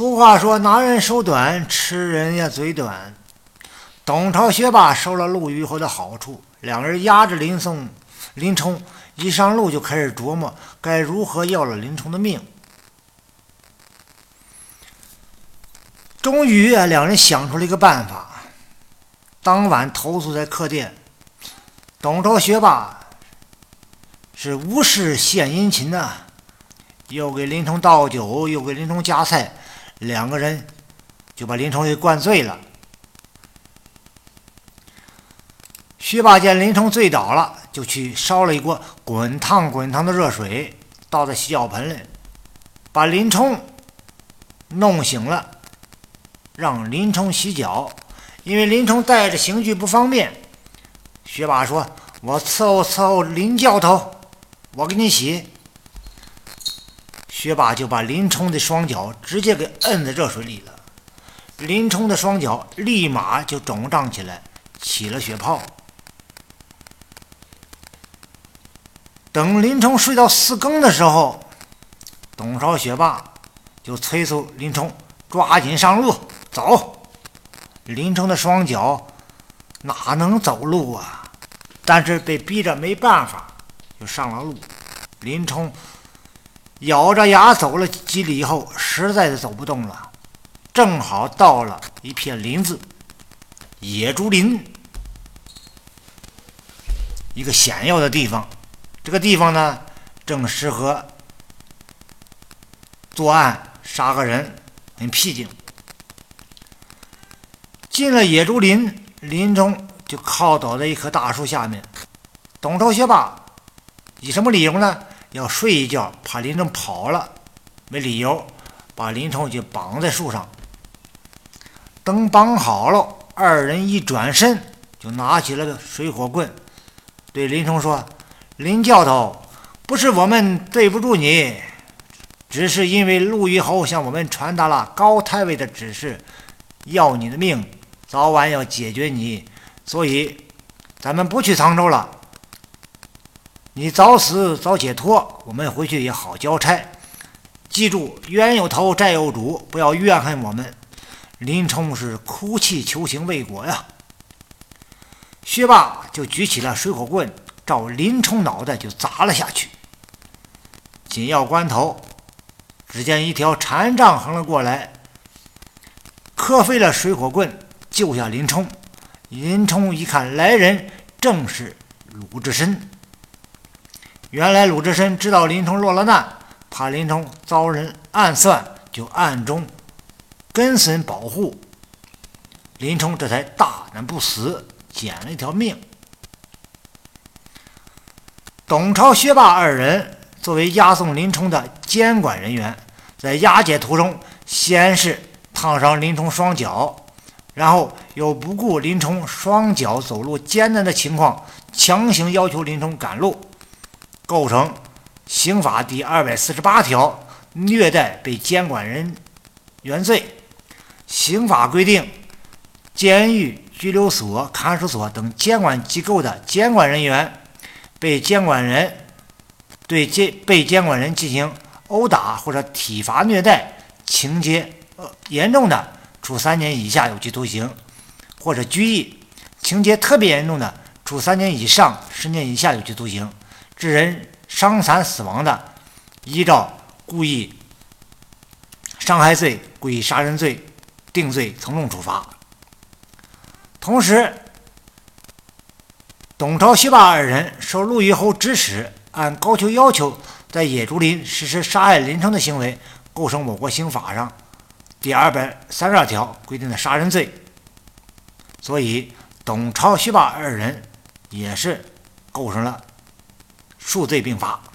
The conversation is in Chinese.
俗话说：“拿人手短，吃人也嘴短。”董超、学霸收了陆虞侯的好处，两人压着林松、林冲，一上路就开始琢磨该如何要了林冲的命。终于啊，两人想出了一个办法。当晚投宿在客店，董超、学霸是无事献殷勤呐，又给林冲倒酒，又给林冲夹菜，两个人就把林冲给灌醉了。薛霸见林冲醉倒了，就去烧了一锅滚烫滚烫的热水，倒在洗脚盆里，把林冲弄醒了，让林冲洗脚。因为林冲带着刑具不方便，薛霸说：“我伺候伺候林教头，我给你洗。”薛霸就把林冲的双脚直接给摁在热水里了，林冲的双脚立马就肿胀起来，起了血泡。等林冲睡到四更的时候，董超、学霸就催促林冲抓紧上路走。林冲的双脚哪能走路啊？但是被逼着没办法，就上了路。林冲咬着牙走了几里以后，实在是走不动了，正好到了一片林子——野猪林，一个险要的地方。这个地方呢，正适合作案杀个人，很僻静。进了野猪林，林冲就靠倒在一棵大树下面。董超、学霸以什么理由呢？要睡一觉，怕林冲跑了，没理由把林冲就绑在树上。等绑好了，二人一转身，就拿起了个水火棍，对林冲说。林教头，不是我们对不住你，只是因为陆虞侯向我们传达了高太尉的指示，要你的命，早晚要解决你，所以咱们不去沧州了。你早死早解脱，我们回去也好交差。记住，冤有头债有主，不要怨恨我们。林冲是哭泣求情未果呀。薛霸就举起了水火棍。照林冲脑袋就砸了下去。紧要关头，只见一条禅杖横了过来，磕飞了水火棍，救下林冲。林冲一看来人正是鲁智深。原来鲁智深知道林冲落了难，怕林冲遭人暗算，就暗中跟随保护林冲，这才大难不死，捡了一条命。董超、薛霸二人作为押送林冲的监管人员，在押解途中，先是烫伤林冲双脚，然后又不顾林冲双脚走路艰难的情况，强行要求林冲赶路，构成刑法第二百四十八条虐待被监管人员罪。刑法规定，监狱、拘留所、看守所等监管机构的监管人员。被监管人对监被监管人进行殴打或者体罚虐待，情节严重的，处三年以下有期徒刑或者拘役；情节特别严重的，处三年以上十年以下有期徒刑；致人伤残死亡的，依照故意伤害罪、故意杀人罪定罪从重处罚。同时。董超、薛霸二人受陆虞侯指使，按高俅要求，在野猪林实施杀害林冲的行为，构成我国刑法上第二百三十二条规定的杀人罪。所以，董超、薛霸二人也是构成了数罪并罚。